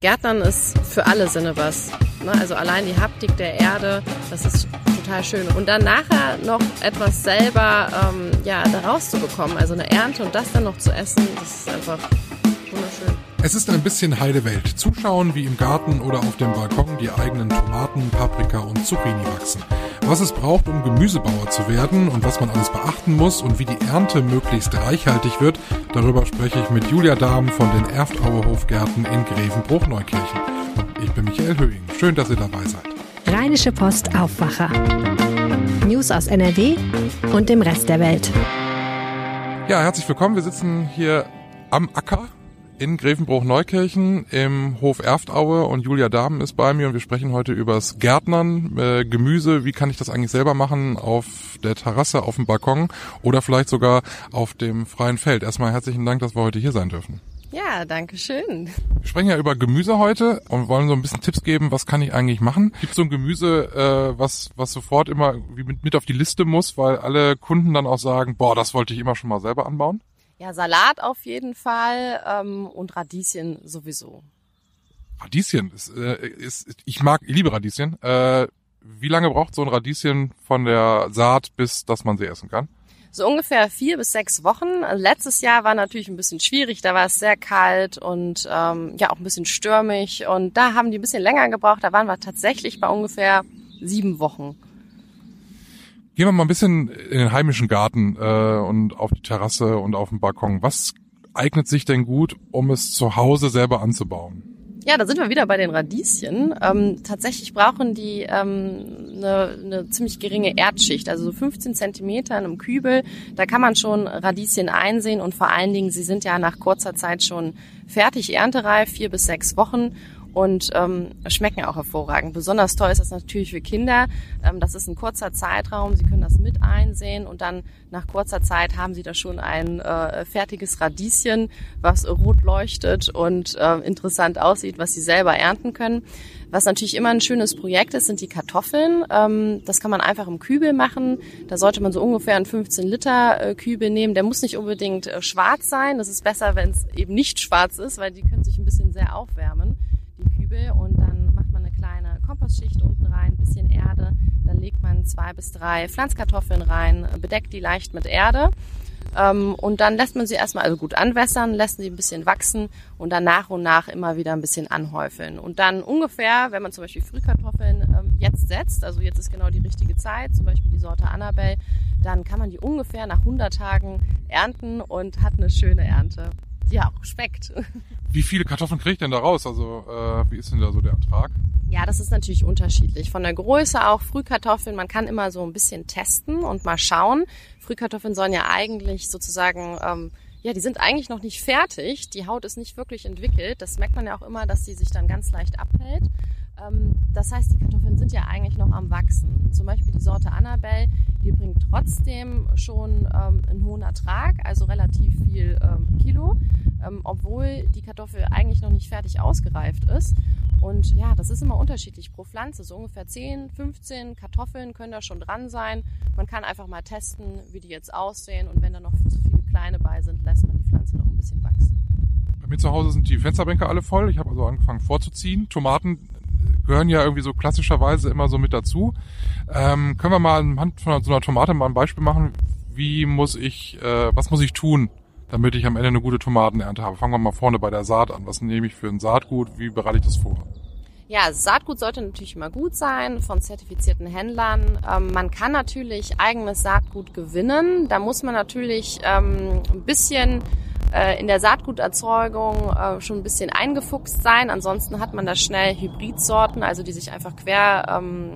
Gärtnern ist für alle Sinne was. Ne? Also allein die Haptik der Erde, das ist total schön. Und dann nachher noch etwas selber ähm, ja, daraus zu bekommen, also eine Ernte und das dann noch zu essen, das ist einfach wunderschön. Es ist ein bisschen Heidewelt. Zuschauen, wie im Garten oder auf dem Balkon die eigenen Tomaten, Paprika und Zucchini wachsen. Was es braucht, um Gemüsebauer zu werden und was man alles beachten muss und wie die Ernte möglichst reichhaltig wird, darüber spreche ich mit Julia Dahm von den Erftauer Hofgärten in Grevenbruch-Neukirchen. Ich bin Michael Höhing. Schön, dass ihr dabei seid. Rheinische Post Aufwacher. News aus NRW und dem Rest der Welt. Ja, herzlich willkommen. Wir sitzen hier am Acker in Grevenbruch-Neukirchen im Hof Erftaue und Julia Dahmen ist bei mir und wir sprechen heute übers Gärtnern, äh, Gemüse, wie kann ich das eigentlich selber machen auf der Terrasse, auf dem Balkon oder vielleicht sogar auf dem freien Feld. Erstmal herzlichen Dank, dass wir heute hier sein dürfen. Ja, danke schön. Wir sprechen ja über Gemüse heute und wollen so ein bisschen Tipps geben, was kann ich eigentlich machen. Gibt so ein Gemüse, äh, was, was sofort immer mit, mit auf die Liste muss, weil alle Kunden dann auch sagen, boah, das wollte ich immer schon mal selber anbauen? Ja, Salat auf jeden Fall ähm, und Radieschen sowieso. Radieschen ist, äh, ist ich mag, ich liebe Radieschen. Äh, wie lange braucht so ein Radieschen von der Saat, bis dass man sie essen kann? So ungefähr vier bis sechs Wochen. Letztes Jahr war natürlich ein bisschen schwierig, da war es sehr kalt und ähm, ja auch ein bisschen stürmig und da haben die ein bisschen länger gebraucht. Da waren wir tatsächlich bei ungefähr sieben Wochen. Gehen wir mal ein bisschen in den heimischen Garten äh, und auf die Terrasse und auf den Balkon. Was eignet sich denn gut, um es zu Hause selber anzubauen? Ja, da sind wir wieder bei den Radieschen. Ähm, tatsächlich brauchen die ähm, eine, eine ziemlich geringe Erdschicht, also so 15 Zentimeter in einem Kübel. Da kann man schon Radieschen einsehen und vor allen Dingen, sie sind ja nach kurzer Zeit schon fertig erntereif, vier bis sechs Wochen und ähm, schmecken auch hervorragend. Besonders toll ist das natürlich für Kinder. Ähm, das ist ein kurzer Zeitraum. Sie können das mit einsehen und dann nach kurzer Zeit haben Sie da schon ein äh, fertiges Radieschen, was rot leuchtet und äh, interessant aussieht, was Sie selber ernten können. Was natürlich immer ein schönes Projekt ist, sind die Kartoffeln. Ähm, das kann man einfach im Kübel machen. Da sollte man so ungefähr einen 15 Liter äh, Kübel nehmen. Der muss nicht unbedingt äh, schwarz sein. Das ist besser, wenn es eben nicht schwarz ist, weil die können sich ein bisschen sehr aufwärmen. Kübel und dann macht man eine kleine Kompostschicht unten rein, ein bisschen Erde. Dann legt man zwei bis drei Pflanzkartoffeln rein, bedeckt die leicht mit Erde. Ähm, und dann lässt man sie erstmal also gut anwässern, lässt sie ein bisschen wachsen und dann nach und nach immer wieder ein bisschen anhäufeln. Und dann ungefähr, wenn man zum Beispiel Frühkartoffeln ähm, jetzt setzt, also jetzt ist genau die richtige Zeit, zum Beispiel die Sorte Annabelle, dann kann man die ungefähr nach 100 Tagen ernten und hat eine schöne Ernte ja auch schmeckt. Wie viele Kartoffeln kriege ich denn da raus? Also äh, wie ist denn da so der Ertrag? Ja, das ist natürlich unterschiedlich. Von der Größe auch Frühkartoffeln, man kann immer so ein bisschen testen und mal schauen. Frühkartoffeln sollen ja eigentlich sozusagen, ähm, ja, die sind eigentlich noch nicht fertig. Die Haut ist nicht wirklich entwickelt. Das merkt man ja auch immer, dass die sich dann ganz leicht abhält. Ähm, das heißt, die Kartoffeln sind ja eigentlich noch am Wachsen. Zum Beispiel die Sorte Annabelle, die bringt trotzdem schon ähm, einen hohen Ertrag, also relativ viel ähm, Kilo, ähm, obwohl die Kartoffel eigentlich noch nicht fertig ausgereift ist. Und ja, das ist immer unterschiedlich pro Pflanze. So ungefähr 10, 15 Kartoffeln können da schon dran sein. Man kann einfach mal testen, wie die jetzt aussehen. Und wenn da noch zu viele kleine bei sind, lässt man die Pflanze noch ein bisschen wachsen. Bei mir zu Hause sind die Fensterbänke alle voll. Ich habe also angefangen vorzuziehen. Tomaten gehören ja irgendwie so klassischerweise immer so mit dazu. Ähm, können wir mal anhand von so einer Tomate mal ein Beispiel machen? Wie muss ich, äh, was muss ich tun, damit ich am Ende eine gute Tomatenernte habe? Fangen wir mal vorne bei der Saat an. Was nehme ich für ein Saatgut? Wie bereite ich das vor? Ja, Saatgut sollte natürlich immer gut sein von zertifizierten Händlern. Ähm, man kann natürlich eigenes Saatgut gewinnen. Da muss man natürlich ähm, ein bisschen in der Saatguterzeugung äh, schon ein bisschen eingefuchst sein. Ansonsten hat man da schnell Hybridsorten, also die sich einfach quer, ähm,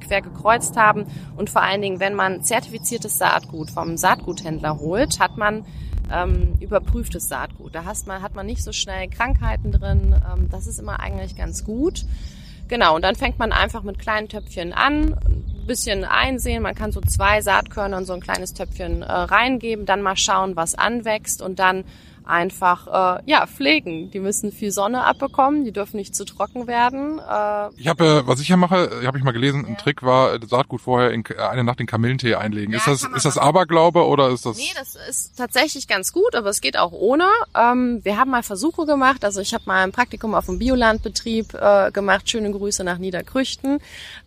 quer gekreuzt haben. Und vor allen Dingen, wenn man zertifiziertes Saatgut vom Saatguthändler holt, hat man ähm, überprüftes Saatgut. Da hat man, hat man nicht so schnell Krankheiten drin. Ähm, das ist immer eigentlich ganz gut. Genau, und dann fängt man einfach mit kleinen Töpfchen an, ein bisschen einsehen. Man kann so zwei Saatkörner in so ein kleines Töpfchen äh, reingeben, dann mal schauen, was anwächst und dann einfach äh, ja pflegen. Die müssen viel Sonne abbekommen, die dürfen nicht zu trocken werden. Äh, ich habe, äh, was ich ja mache, habe ich mal gelesen, ein Trick war äh, Saatgut vorher in äh, eine Nacht in Kamillentee einlegen. Ja, ist das ist das Aberglaube oder ist das? Nee, das ist tatsächlich ganz gut, aber es geht auch ohne. Ähm, wir haben mal Versuche gemacht. Also ich habe mal ein Praktikum auf dem Biolandbetrieb äh, gemacht. Schöne Grüße nach Niederkrüchten.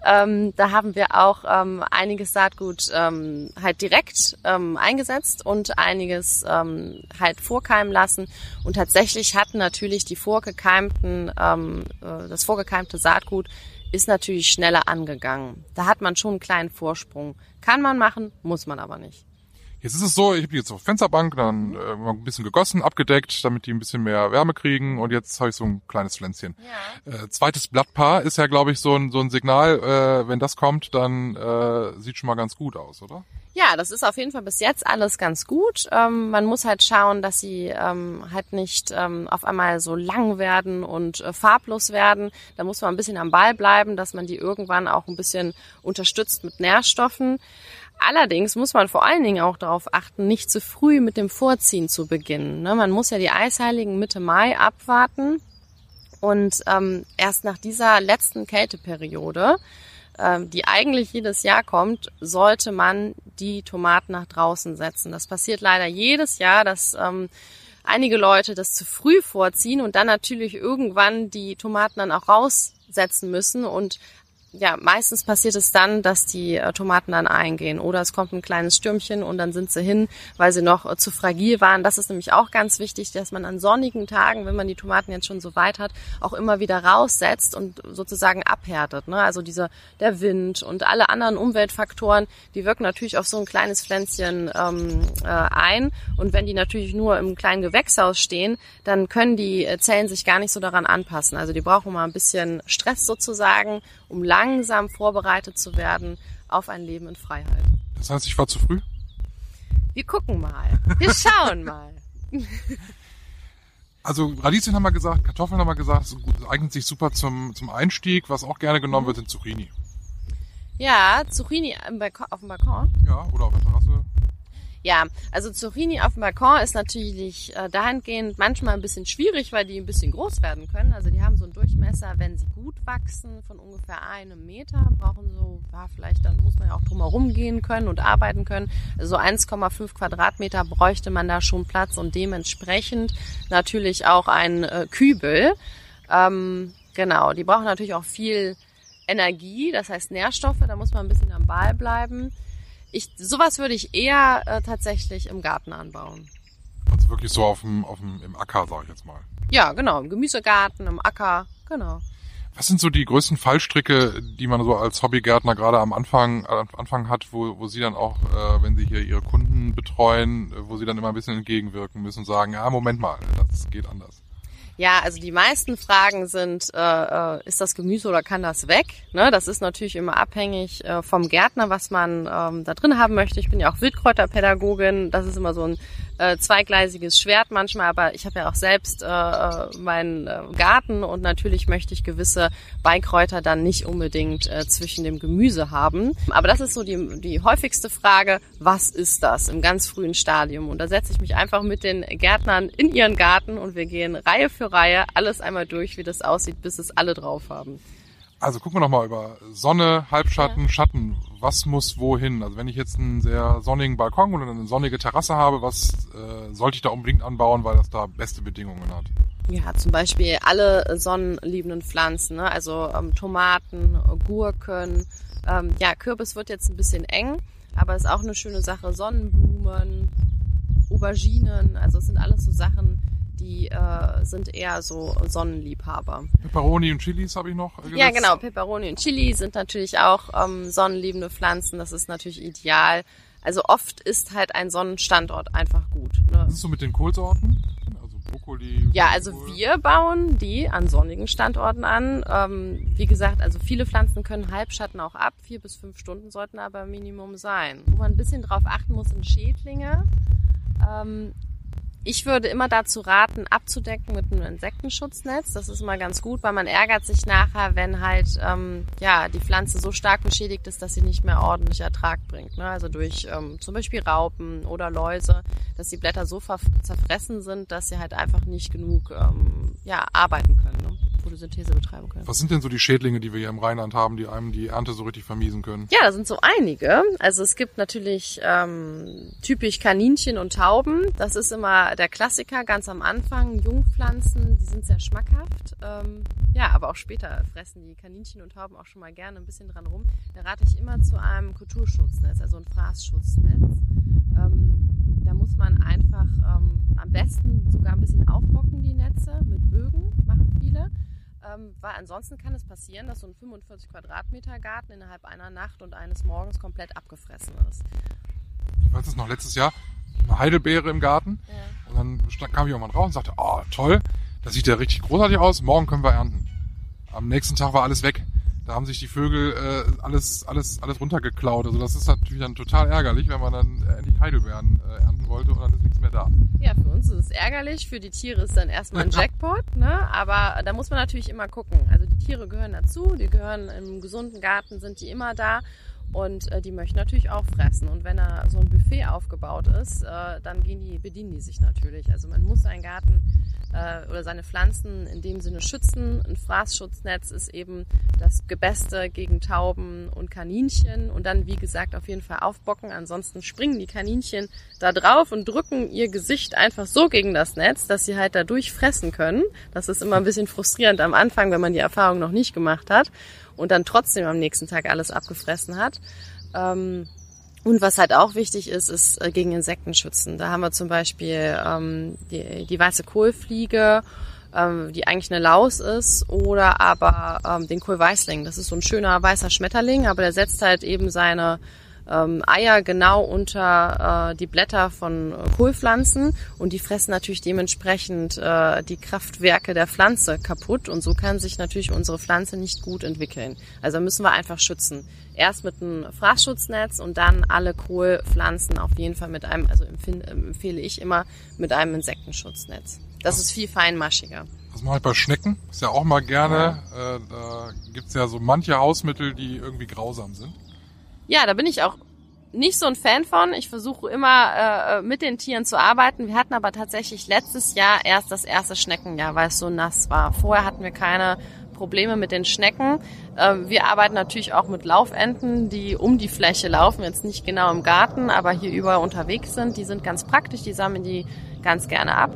Ähm, da haben wir auch ähm, einiges Saatgut ähm, halt direkt ähm, eingesetzt und einiges ähm, halt vorkeimen lassen. Und tatsächlich hatten natürlich die vorgekeimten, ähm, äh, das vorgekeimte Saatgut ist natürlich schneller angegangen. Da hat man schon einen kleinen Vorsprung. Kann man machen, muss man aber nicht. Jetzt ist es so, ich habe die jetzt auf Fensterbank, dann äh, ein bisschen gegossen, abgedeckt, damit die ein bisschen mehr Wärme kriegen und jetzt habe ich so ein kleines Pflänzchen. Ja. Äh, zweites Blattpaar ist ja, glaube ich, so ein, so ein Signal, äh, wenn das kommt, dann äh, sieht schon mal ganz gut aus, oder? Ja, das ist auf jeden Fall bis jetzt alles ganz gut. Ähm, man muss halt schauen, dass sie ähm, halt nicht ähm, auf einmal so lang werden und äh, farblos werden. Da muss man ein bisschen am Ball bleiben, dass man die irgendwann auch ein bisschen unterstützt mit Nährstoffen. Allerdings muss man vor allen Dingen auch darauf achten, nicht zu früh mit dem Vorziehen zu beginnen. Ne? Man muss ja die Eisheiligen Mitte Mai abwarten und ähm, erst nach dieser letzten Kälteperiode, ähm, die eigentlich jedes Jahr kommt, sollte man die Tomaten nach draußen setzen. Das passiert leider jedes Jahr, dass ähm, einige Leute das zu früh vorziehen und dann natürlich irgendwann die Tomaten dann auch raussetzen müssen und ja, meistens passiert es dann, dass die äh, Tomaten dann eingehen oder es kommt ein kleines Stürmchen und dann sind sie hin, weil sie noch äh, zu fragil waren. Das ist nämlich auch ganz wichtig, dass man an sonnigen Tagen, wenn man die Tomaten jetzt schon so weit hat, auch immer wieder raussetzt und sozusagen abhärtet. Ne? Also dieser der Wind und alle anderen Umweltfaktoren, die wirken natürlich auf so ein kleines Pflänzchen ähm, äh, ein. Und wenn die natürlich nur im kleinen Gewächshaus stehen, dann können die äh, Zellen sich gar nicht so daran anpassen. Also die brauchen mal ein bisschen Stress sozusagen um langsam vorbereitet zu werden auf ein Leben in Freiheit. Das heißt, ich war zu früh? Wir gucken mal. Wir schauen mal. Also Radieschen haben wir gesagt, Kartoffeln haben wir gesagt, eignet sich super zum, zum Einstieg. Was auch gerne genommen wird, sind Zucchini. Ja, Zucchini auf dem Balkon. Ja, oder auf der Terrasse. Ja, also Zucchini auf dem Balkon ist natürlich äh, dahingehend manchmal ein bisschen schwierig, weil die ein bisschen groß werden können. Also die haben so einen Durchmesser, wenn sie gut wachsen, von ungefähr einem Meter, brauchen so, ja, vielleicht dann muss man ja auch drumherum gehen können und arbeiten können. Also 1,5 Quadratmeter bräuchte man da schon Platz und dementsprechend natürlich auch ein äh, Kübel. Ähm, genau, die brauchen natürlich auch viel Energie, das heißt Nährstoffe, da muss man ein bisschen am Ball bleiben. Ich, sowas würde ich eher äh, tatsächlich im Garten anbauen. Also wirklich so auf dem, auf dem, im Acker, sag ich jetzt mal. Ja, genau, im Gemüsegarten, im Acker, genau. Was sind so die größten Fallstricke, die man so als Hobbygärtner gerade am Anfang, am Anfang hat, wo, wo Sie dann auch, äh, wenn Sie hier Ihre Kunden betreuen, wo Sie dann immer ein bisschen entgegenwirken müssen und sagen, ja, Moment mal, das geht anders. Ja, also die meisten Fragen sind, äh, äh, ist das Gemüse oder kann das weg? Ne, das ist natürlich immer abhängig äh, vom Gärtner, was man ähm, da drin haben möchte. Ich bin ja auch Wildkräuterpädagogin. Das ist immer so ein äh, zweigleisiges Schwert manchmal, aber ich habe ja auch selbst äh, äh, meinen äh, Garten und natürlich möchte ich gewisse Beikräuter dann nicht unbedingt äh, zwischen dem Gemüse haben. Aber das ist so die, die häufigste Frage, was ist das im ganz frühen Stadium? Und da setze ich mich einfach mit den Gärtnern in ihren Garten und wir gehen Reihe für Reihe alles einmal durch, wie das aussieht, bis es alle drauf haben. Also gucken wir nochmal über Sonne, Halbschatten, ja. Schatten. Was muss wohin? Also wenn ich jetzt einen sehr sonnigen Balkon oder eine sonnige Terrasse habe, was äh, sollte ich da unbedingt anbauen, weil das da beste Bedingungen hat? Ja, zum Beispiel alle sonnenliebenden Pflanzen, ne? also ähm, Tomaten, Gurken. Ähm, ja, Kürbis wird jetzt ein bisschen eng, aber ist auch eine schöne Sache. Sonnenblumen, Auberginen, also es sind alles so Sachen, die äh, sind eher so Sonnenliebhaber. Peperoni und Chilis habe ich noch. Gesetzt. Ja, genau. Peperoni und Chili sind natürlich auch ähm, sonnenliebende Pflanzen. Das ist natürlich ideal. Also oft ist halt ein Sonnenstandort einfach gut. Ne? Was ist so mit den Kohlsorten? Also Brokkoli. Ja, also wir bauen die an sonnigen Standorten an. Ähm, wie gesagt, also viele Pflanzen können Halbschatten auch ab. Vier bis fünf Stunden sollten aber Minimum sein. Wo man ein bisschen drauf achten muss, sind Schädlinge. Ähm, Ich würde immer dazu raten, abzudecken mit einem Insektenschutznetz. Das ist immer ganz gut, weil man ärgert sich nachher, wenn halt ähm, ja die Pflanze so stark beschädigt ist, dass sie nicht mehr ordentlich Ertrag bringt. Ne? Also durch ähm, zum Beispiel Raupen oder Läuse, dass die Blätter so zerfressen sind, dass sie halt einfach nicht genug ähm, ja, arbeiten können. Ne? Photosynthese betreiben können. Was sind denn so die Schädlinge, die wir hier im Rheinland haben, die einem die Ernte so richtig vermiesen können? Ja, da sind so einige. Also es gibt natürlich ähm, typisch Kaninchen und Tauben. Das ist immer der Klassiker ganz am Anfang. Jungpflanzen, die sind sehr schmackhaft. Ähm, ja, aber auch später fressen die Kaninchen und Tauben auch schon mal gerne ein bisschen dran rum. Da rate ich immer zu einem Kulturschutznetz, also ein Fraßschutznetz. Ähm, da muss man einfach ähm, am besten sogar ein bisschen aufbocken, die Netze mit Bögen, machen viele. Ähm, weil ansonsten kann es passieren, dass so ein 45 Quadratmeter Garten innerhalb einer Nacht und eines Morgens komplett abgefressen ist. Ich weiß es noch letztes Jahr, eine Heidelbeere im Garten. Ja. Und dann kam irgendwann raus und sagte, oh toll, das sieht ja richtig großartig aus, morgen können wir ernten. Am nächsten Tag war alles weg. Da haben sich die Vögel äh, alles, alles, alles runtergeklaut. Also das ist natürlich dann total ärgerlich, wenn man dann endlich Heidelbeeren äh, ernten wollte und dann ist nichts mehr da. Ja, für uns ist es ärgerlich, für die Tiere ist dann erstmal ein Jackpot, ne? Aber da muss man natürlich immer gucken. Also die Tiere gehören dazu, die gehören im gesunden Garten, sind die immer da und äh, die möchten natürlich auch fressen. Und wenn da so ein Buffet aufgebaut ist, äh, dann gehen die, bedienen die sich natürlich. Also man muss seinen Garten äh, oder seine Pflanzen in dem Sinne schützen. Ein Fraßschutznetz ist eben das Gebeste gegen Tauben und Kaninchen. Und dann, wie gesagt, auf jeden Fall aufbocken. Ansonsten springen die Kaninchen da drauf und drücken ihr Gesicht einfach so gegen das Netz, dass sie halt dadurch fressen können. Das ist immer ein bisschen frustrierend am Anfang, wenn man die Erfahrung noch nicht gemacht hat und dann trotzdem am nächsten Tag alles abgefressen hat. Ähm, und was halt auch wichtig ist, ist äh, gegen Insekten schützen. Da haben wir zum Beispiel ähm, die, die weiße Kohlfliege, ähm, die eigentlich eine Laus ist, oder aber ähm, den Kohlweißling. Das ist so ein schöner weißer Schmetterling, aber der setzt halt eben seine ähm, Eier genau unter äh, die Blätter von äh, Kohlpflanzen und die fressen natürlich dementsprechend äh, die Kraftwerke der Pflanze kaputt und so kann sich natürlich unsere Pflanze nicht gut entwickeln. Also müssen wir einfach schützen. Erst mit einem Fraßschutznetz und dann alle Kohlpflanzen auf jeden Fall mit einem, also empfehle ich immer mit einem Insektenschutznetz. Das ist viel feinmaschiger. Das mache ich bei Schnecken. Ist ja auch mal gerne. Äh, da gibt's ja so manche Hausmittel, die irgendwie grausam sind ja, da bin ich auch nicht so ein Fan von. Ich versuche immer äh, mit den Tieren zu arbeiten. Wir hatten aber tatsächlich letztes Jahr erst das erste Schneckenjahr, weil es so nass war. Vorher hatten wir keine Probleme mit den Schnecken. Ähm, wir arbeiten natürlich auch mit Laufenten, die um die Fläche laufen, jetzt nicht genau im Garten, aber hier überall unterwegs sind. Die sind ganz praktisch, die sammeln die ganz gerne ab.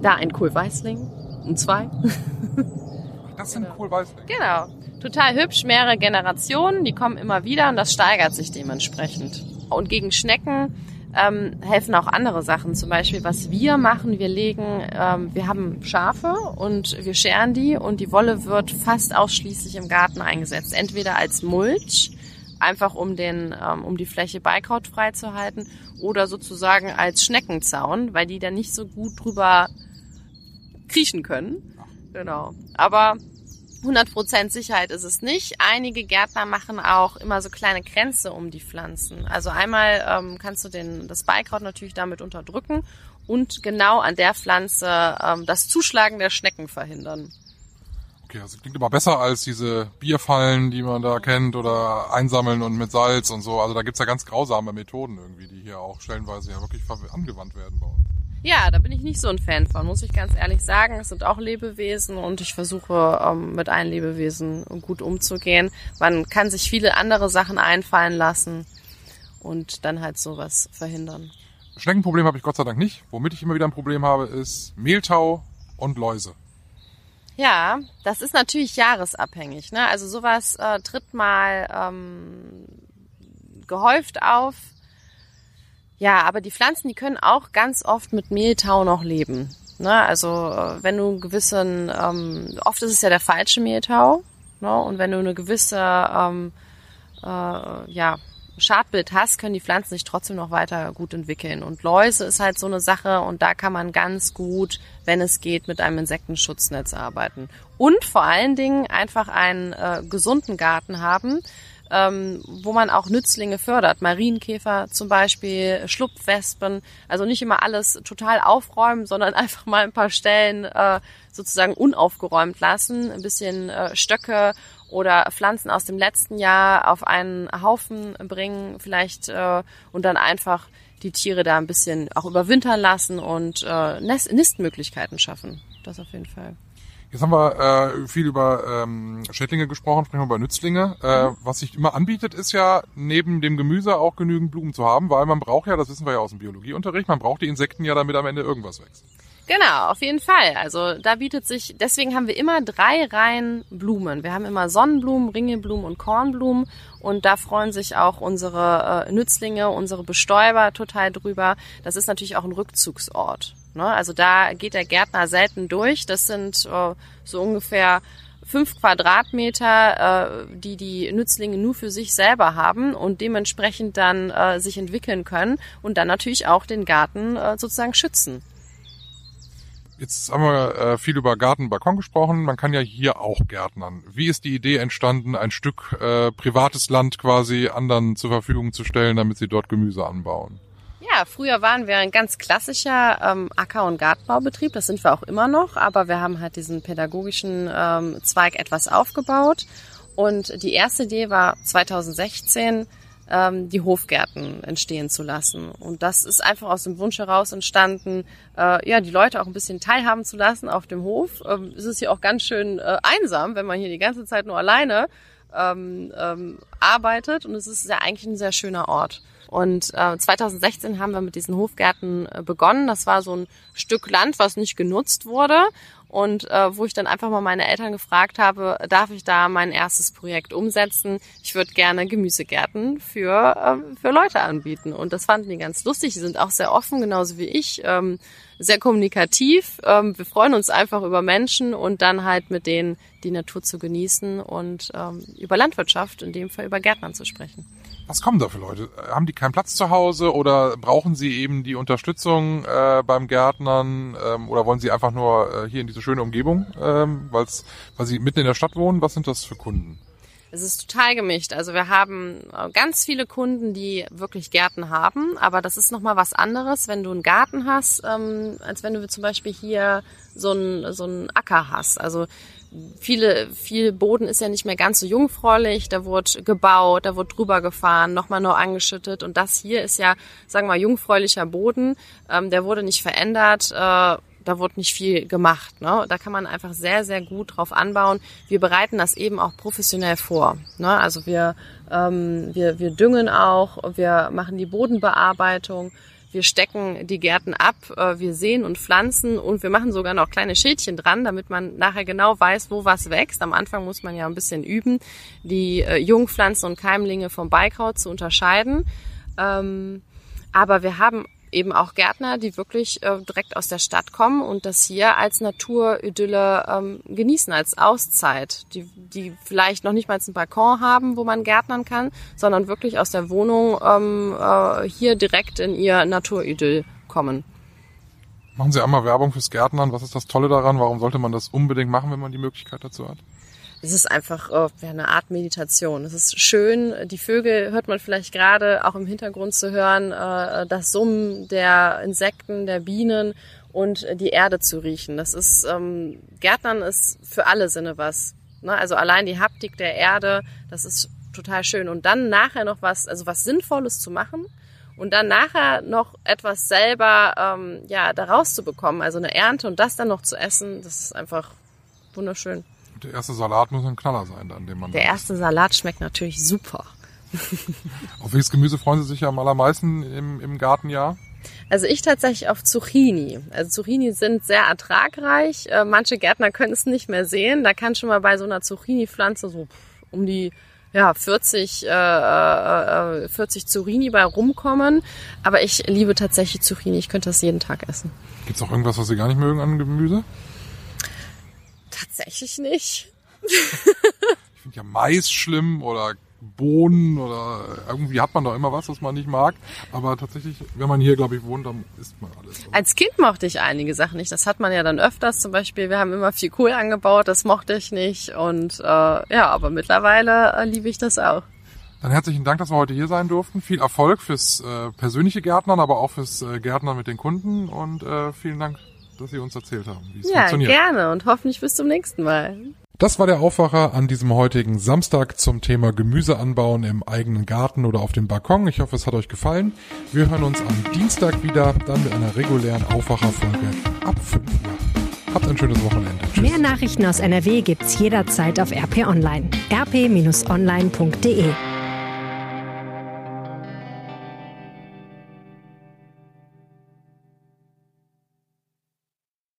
Da ein Kohlweißling und zwei. Das sind genau. Kohlweißlinge? Genau total hübsch, mehrere Generationen, die kommen immer wieder und das steigert sich dementsprechend. Und gegen Schnecken ähm, helfen auch andere Sachen. Zum Beispiel, was wir machen, wir legen, ähm, wir haben Schafe und wir scheren die und die Wolle wird fast ausschließlich im Garten eingesetzt. Entweder als Mulch, einfach um den, ähm, um die Fläche beikrautfrei zu halten, oder sozusagen als Schneckenzaun, weil die dann nicht so gut drüber kriechen können. Genau. Aber 100% Sicherheit ist es nicht. Einige Gärtner machen auch immer so kleine Kränze um die Pflanzen. Also einmal ähm, kannst du den, das Beikraut natürlich damit unterdrücken und genau an der Pflanze ähm, das Zuschlagen der Schnecken verhindern. Okay, also klingt immer besser als diese Bierfallen, die man da kennt oder einsammeln und mit Salz und so. Also da gibt's ja ganz grausame Methoden irgendwie, die hier auch stellenweise ja wirklich angewandt werden bei uns. Ja, da bin ich nicht so ein Fan von, muss ich ganz ehrlich sagen. Es sind auch Lebewesen und ich versuche ähm, mit allen Lebewesen gut umzugehen. Man kann sich viele andere Sachen einfallen lassen und dann halt sowas verhindern. Schneckenproblem habe ich Gott sei Dank nicht. Womit ich immer wieder ein Problem habe, ist Mehltau und Läuse. Ja, das ist natürlich jahresabhängig. Ne? Also sowas äh, tritt mal ähm, gehäuft auf ja, aber die Pflanzen, die können auch ganz oft mit Mehltau noch leben. Ne? Also äh, wenn du einen gewissen, ähm, oft ist es ja der falsche Mehltau, ne? und wenn du eine gewisse ähm, äh, ja, Schadbild hast, können die Pflanzen sich trotzdem noch weiter gut entwickeln. Und Läuse ist halt so eine Sache und da kann man ganz gut, wenn es geht, mit einem Insektenschutznetz arbeiten. Und vor allen Dingen einfach einen äh, gesunden Garten haben, ähm, wo man auch Nützlinge fördert. Marienkäfer zum Beispiel, Schlupfwespen. Also nicht immer alles total aufräumen, sondern einfach mal ein paar Stellen äh, sozusagen unaufgeräumt lassen. Ein bisschen äh, Stöcke oder Pflanzen aus dem letzten Jahr auf einen Haufen bringen vielleicht äh, und dann einfach die Tiere da ein bisschen auch überwintern lassen und äh, Nistmöglichkeiten schaffen. Das auf jeden Fall. Jetzt haben wir äh, viel über ähm, Schädlinge gesprochen, sprechen wir über Nützlinge. Äh, mhm. Was sich immer anbietet, ist ja neben dem Gemüse auch genügend Blumen zu haben, weil man braucht ja, das wissen wir ja aus dem Biologieunterricht, man braucht die Insekten ja, damit am Ende irgendwas wächst. Genau, auf jeden Fall. Also da bietet sich, deswegen haben wir immer drei Reihen Blumen. Wir haben immer Sonnenblumen, Ringelblumen und Kornblumen und da freuen sich auch unsere äh, Nützlinge, unsere Bestäuber total drüber. Das ist natürlich auch ein Rückzugsort. Ne? Also da geht der Gärtner selten durch. Das sind äh, so ungefähr fünf Quadratmeter, äh, die die Nützlinge nur für sich selber haben und dementsprechend dann äh, sich entwickeln können und dann natürlich auch den Garten äh, sozusagen schützen. Jetzt haben wir äh, viel über Garten, Balkon gesprochen. Man kann ja hier auch gärtnern. Wie ist die Idee entstanden, ein Stück äh, privates Land quasi anderen zur Verfügung zu stellen, damit sie dort Gemüse anbauen? Ja, früher waren wir ein ganz klassischer ähm, Acker- und Gartenbaubetrieb. Das sind wir auch immer noch, aber wir haben halt diesen pädagogischen ähm, Zweig etwas aufgebaut. Und die erste Idee war 2016 ähm, die Hofgärten entstehen zu lassen. Und das ist einfach aus dem Wunsch heraus entstanden, äh, ja, die Leute auch ein bisschen teilhaben zu lassen auf dem Hof. Ähm, es ist hier auch ganz schön äh, einsam, wenn man hier die ganze Zeit nur alleine ähm, ähm, arbeitet. Und es ist ja eigentlich ein sehr schöner Ort. Und äh, 2016 haben wir mit diesen Hofgärten äh, begonnen. Das war so ein Stück Land, was nicht genutzt wurde und äh, wo ich dann einfach mal meine Eltern gefragt habe, darf ich da mein erstes Projekt umsetzen? Ich würde gerne Gemüsegärten für, äh, für Leute anbieten. Und das fanden die ganz lustig. Die sind auch sehr offen, genauso wie ich, ähm, sehr kommunikativ. Ähm, wir freuen uns einfach über Menschen und dann halt mit denen die Natur zu genießen und ähm, über Landwirtschaft, in dem Fall über Gärtnern zu sprechen. Was kommen da für Leute? Haben die keinen Platz zu Hause oder brauchen sie eben die Unterstützung äh, beim Gärtnern ähm, oder wollen sie einfach nur äh, hier in diese schöne Umgebung, ähm, weil's, weil sie mitten in der Stadt wohnen? Was sind das für Kunden? Es ist total gemischt. Also wir haben äh, ganz viele Kunden, die wirklich Gärten haben, aber das ist nochmal was anderes, wenn du einen Garten hast, ähm, als wenn du zum Beispiel hier so einen, so einen Acker hast. Also viele, viel Boden ist ja nicht mehr ganz so jungfräulich, da wurde gebaut, da wurde drüber gefahren, nochmal neu angeschüttet und das hier ist ja, sagen wir mal, jungfräulicher Boden, ähm, der wurde nicht verändert, äh, da wurde nicht viel gemacht. Ne? Da kann man einfach sehr, sehr gut drauf anbauen. Wir bereiten das eben auch professionell vor. Ne? Also wir, ähm, wir, wir düngen auch, wir machen die Bodenbearbeitung, wir stecken die Gärten ab, äh, wir sehen und pflanzen und wir machen sogar noch kleine Schildchen dran, damit man nachher genau weiß, wo was wächst. Am Anfang muss man ja ein bisschen üben, die äh, Jungpflanzen und Keimlinge vom Beikraut zu unterscheiden. Ähm, aber wir haben eben auch Gärtner, die wirklich äh, direkt aus der Stadt kommen und das hier als Naturidylle ähm, genießen, als Auszeit, die, die vielleicht noch nicht mal einen Balkon haben, wo man gärtnern kann, sondern wirklich aus der Wohnung ähm, äh, hier direkt in ihr Naturidyll kommen. Machen Sie einmal Werbung fürs Gärtnern. Was ist das Tolle daran? Warum sollte man das unbedingt machen, wenn man die Möglichkeit dazu hat? Es ist einfach äh, eine Art Meditation. Es ist schön, die Vögel hört man vielleicht gerade auch im Hintergrund zu hören, äh, das Summen der Insekten, der Bienen und die Erde zu riechen. Das ist, ähm, Gärtnern ist für alle Sinne was. Ne? Also allein die Haptik der Erde, das ist total schön. Und dann nachher noch was, also was Sinnvolles zu machen und dann nachher noch etwas selber ähm, ja daraus zu bekommen, also eine Ernte und das dann noch zu essen, das ist einfach wunderschön der erste Salat muss ein Knaller sein, dann, den man. Der erste Salat schmeckt natürlich super. auf welches Gemüse freuen Sie sich am allermeisten im, im Gartenjahr? Also ich tatsächlich auf Zucchini. Also Zucchini sind sehr ertragreich. Äh, manche Gärtner können es nicht mehr sehen. Da kann schon mal bei so einer Zucchini-Pflanze so um die ja, 40, äh, 40 äh, Zucchini bei rumkommen. Aber ich liebe tatsächlich Zucchini. Ich könnte das jeden Tag essen. Gibt es auch irgendwas, was Sie gar nicht mögen an Gemüse? Tatsächlich nicht. ich finde ja Mais schlimm oder Bohnen oder irgendwie hat man doch immer was, was man nicht mag. Aber tatsächlich, wenn man hier, glaube ich, wohnt, dann isst man alles. Als Kind mochte ich einige Sachen nicht. Das hat man ja dann öfters. Zum Beispiel, wir haben immer viel Kohl angebaut, das mochte ich nicht. Und äh, ja, aber mittlerweile äh, liebe ich das auch. Dann herzlichen Dank, dass wir heute hier sein durften. Viel Erfolg fürs äh, persönliche Gärtnern, aber auch fürs äh, Gärtnern mit den Kunden und äh, vielen Dank, dass Sie uns erzählt haben, wie es Ja, funktioniert. gerne und hoffentlich bis zum nächsten Mal. Das war der Aufwacher an diesem heutigen Samstag zum Thema Gemüse anbauen im eigenen Garten oder auf dem Balkon. Ich hoffe, es hat euch gefallen. Wir hören uns am Dienstag wieder, dann mit einer regulären Aufwacherfolge ab 5 Uhr. Habt ein schönes Wochenende. Tschüss. Mehr Nachrichten aus NRW gibt's jederzeit auf RP Online. rp-online.de